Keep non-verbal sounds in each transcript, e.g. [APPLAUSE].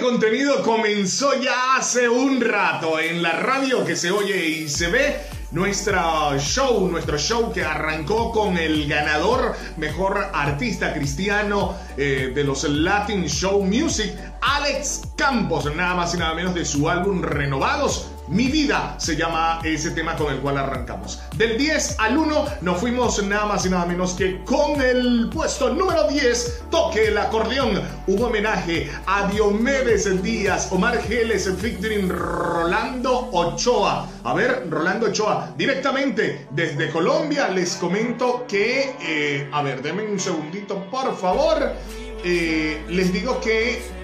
Contenido comenzó ya hace un rato en la radio que se oye y se ve. Nuestra show, nuestro show que arrancó con el ganador mejor artista cristiano eh, de los Latin Show Music, Alex Campos, nada más y nada menos de su álbum Renovados mi vida se llama ese tema con el cual arrancamos. Del 10 al 1 nos fuimos nada más y nada menos que con el puesto número 10, Toque el acordeón. Un homenaje a Diomedes Díaz, Omar Geles, featuring Rolando Ochoa. A ver, Rolando Ochoa, directamente desde Colombia les comento que, eh, a ver, denme un segundito por favor. Eh, les digo que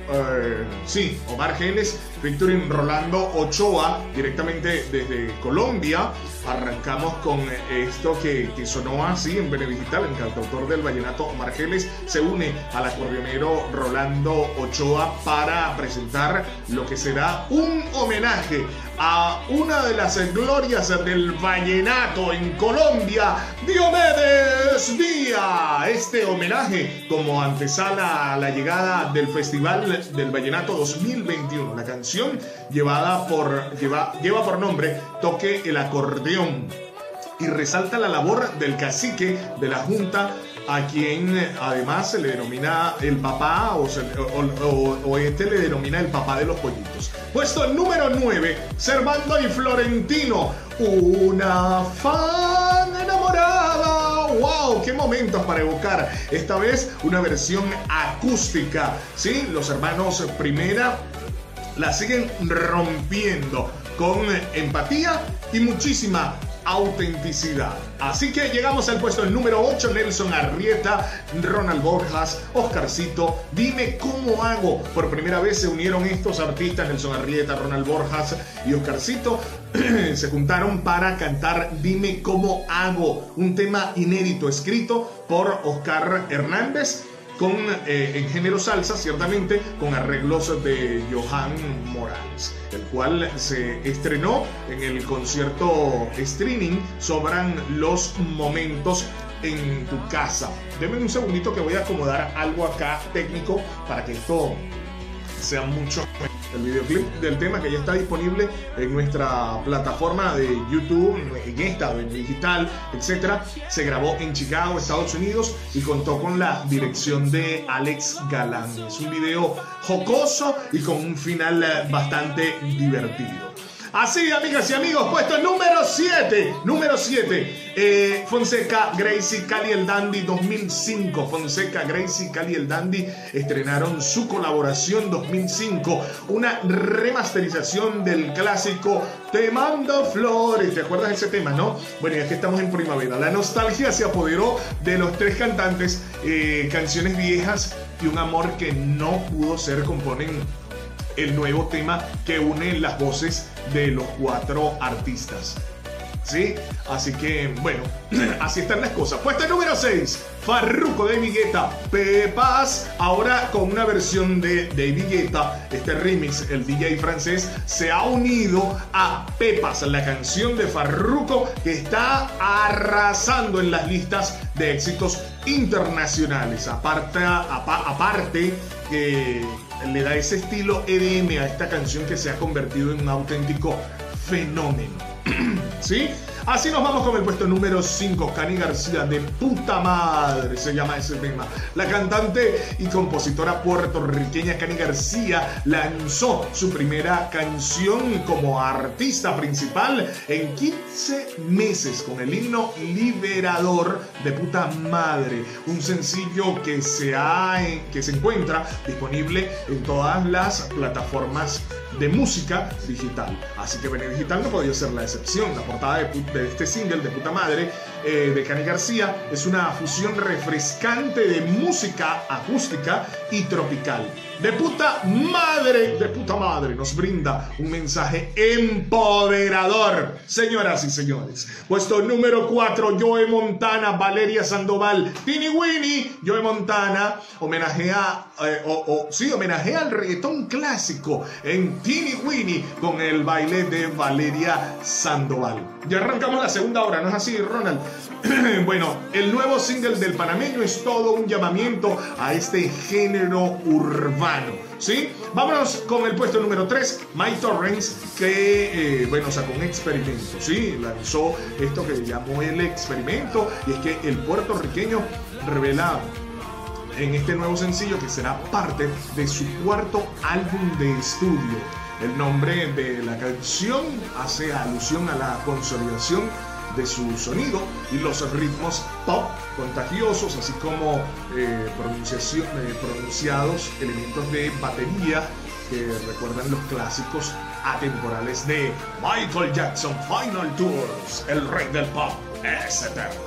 sí, Omar Geles, featuring Rolando Ochoa, directamente desde Colombia. Arrancamos con esto que, sonó así en Benedigital, el cantautor del vallenato Omar Geles se une al acordeonero Rolando Ochoa para presentar lo que será un homenaje a una de las glorias del vallenato en Colombia, Diomedes Díaz. Este homenaje como antesala a la llegada del Festival del Vallenato 2021. La canción llevada por, lleva, lleva por nombre Toque el acordeón y resalta la labor del cacique de la Junta a quien además se le denomina el papá o, este le denomina el papá de los pollitos. Puesto número 9, Servando y Florentino, una enamorada. ¡Wow! ¡Qué momentos para evocar! Esta vez una versión acústica. ¿Sí? Los hermanos Primera la siguen rompiendo con empatía y muchísima autenticidad. Así que llegamos al puesto número 8, Nelson Arrieta, Ronald Borjas, Oscarcito. Dime cómo hago. Por primera vez se unieron estos artistas, Nelson Arrieta, Ronald Borjas y Oscarcito. [CLEARS THROAT] se juntaron para cantar Dime cómo hago, un tema inédito escrito por Oscar Hernández con, eh, en género salsa, ciertamente, con arreglos de Johan Morales, el cual se estrenó en el concierto streaming Sobran los momentos en tu casa. Deme un segundito que voy a acomodar algo acá técnico para que esto sea mucho el videoclip del tema que ya está disponible en nuestra plataforma de YouTube, en esta, en digital, etcétera. Se grabó en Chicago, Estados Unidos y contó con la dirección de Alex Galán. Es un video jocoso y con un final bastante divertido. Así, amigas y amigos, puesto número 7. Número 7. Eh, Fonseca, Gracie, Cali el Dandy 2005. Fonseca, Gracie, Cali el Dandy estrenaron su colaboración 2005. Una remasterización del clásico Te mando flores. ¿Te acuerdas de ese tema, no? Bueno, ya que estamos en primavera. La nostalgia se apoderó de los tres cantantes. Eh, canciones viejas y un amor que no pudo ser componen el nuevo tema que une las voces de los cuatro artistas. ¿Sí? Así que, bueno, [CLEARS THROAT] así están las cosas. Puesta número 6, Farruko de Guetta, Pepas, ahora con una versión de David este remix, el DJ francés, se ha unido a Pepas, la canción de Farruko que está arrasando en las listas de éxitos internacionales. Aparte, aparte que le da ese estilo EDM a esta canción que se ha convertido en un auténtico fenómeno. [CLEARS THROAT] ¿Sí? Así nos vamos con el puesto número 5, Cani García, de puta madre, se llama ese tema. La cantante y compositora puertorriqueña Cani García lanzó su primera canción como artista principal en 15 meses con el himno liberador de puta madre, un sencillo que se, ha, que se encuentra disponible en todas las plataformas de música digital. Así que Bene Digital no podía ser la excepción. La portada de, de este single de puta madre eh, de Cani García es una fusión refrescante de música acústica y tropical. De puta madre, de puta madre, nos brinda un mensaje empoderador, señoras y señores. Puesto número 4, Joe Montana, Valeria Sandoval, Tini Winnie, Joe Montana, homenajea, eh, o, sí, homenajea al reggaetón clásico en Tini Winnie con el baile de Valeria Sandoval. Ya arrancamos la segunda hora, ¿no es así, Ronald? [CLEARS THROAT] bueno, el nuevo single del panameño es todo un llamamiento a este género urbano ¿sí? Vámonos con el puesto número 3, Mike Torrens, que eh, bueno, sacó un experimento. ¿sí? Lanzó esto que llamó el experimento, y es que el puertorriqueño revela en este nuevo sencillo que será parte de su cuarto álbum de estudio. El nombre de la canción hace alusión a la consolidación de su sonido y los ritmos pop contagiosos, así como eh, pronunciación, eh, pronunciados elementos de batería que recuerdan los clásicos atemporales de Michael Jackson Final Tours, el rey del pop es eterno.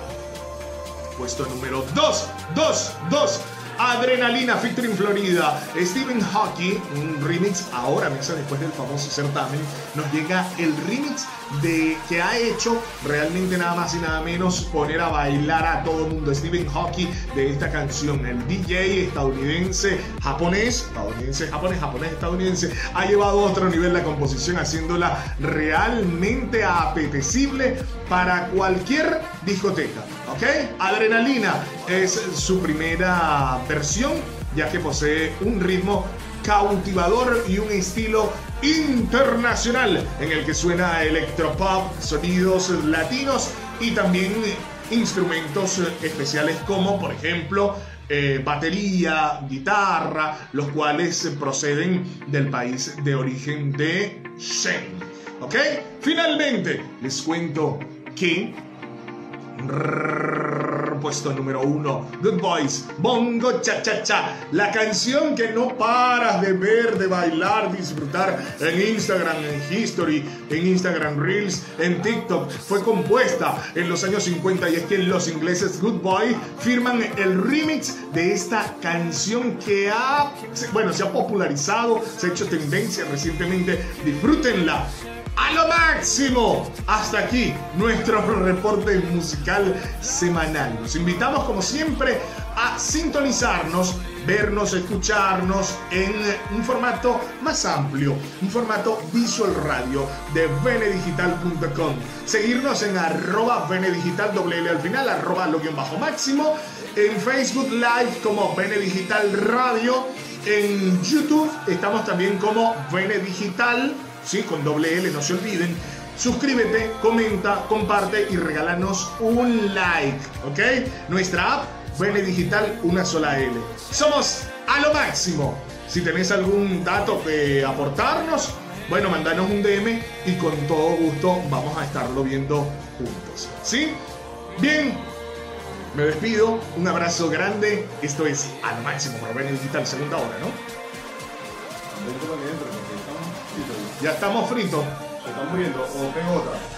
Puesto número 2, 2, 2. Adrenalina featuring Florida. Stephen Hawking, un remix ahora, meses después del famoso certamen, nos llega el remix de que ha hecho realmente nada más y nada menos poner a bailar a todo el mundo. Stephen Hawking de esta canción, el DJ estadounidense, japonés, estadounidense, japonés, japonés, estadounidense, ha llevado a otro nivel la composición, haciéndola realmente apetecible para cualquier discoteca. ¿Ok? Adrenalina es su primera versión, ya que posee un ritmo cautivador y un estilo internacional en el que suena electropop, sonidos latinos y también instrumentos especiales como por ejemplo eh, batería, guitarra, los cuales proceden del país de origen de Shen. ¿Ok? Finalmente les cuento que puesto número uno, Good Boys, Bongo Cha Cha Cha, la canción que no paras de ver, de bailar, disfrutar en Instagram, en History, en Instagram Reels, en TikTok, fue compuesta en los años 50 y es que los ingleses Good Boy firman el remix de esta canción que ha, bueno, se ha popularizado, se ha hecho tendencia recientemente, disfrútenla a lo máximo. Hasta aquí nuestro [LAUGHS] reporte musical semanal. Nos invitamos como siempre a sintonizarnos, vernos, escucharnos en un formato más amplio, un formato visual radio de venedigital.com. Seguirnos en arroba venedigital doble al final, arroba lo bajo máximo, en Facebook Live como Venedigital Radio, en YouTube estamos también como Venedigital ¿sí? Con doble L, no se olviden. Suscríbete, comenta, comparte y regálanos un like, ¿ok? Nuestra app, Bene Digital, una sola L. Somos a lo máximo. Si tenés algún dato que aportarnos, bueno, mandanos un DM y con todo gusto vamos a estarlo viendo juntos. ¿Sí? Bien, me despido. Un abrazo grande. Esto es al máximo para Bene Digital, segunda hora, ¿no? Ya estamos fritos. Se están muriendo o tengo otra.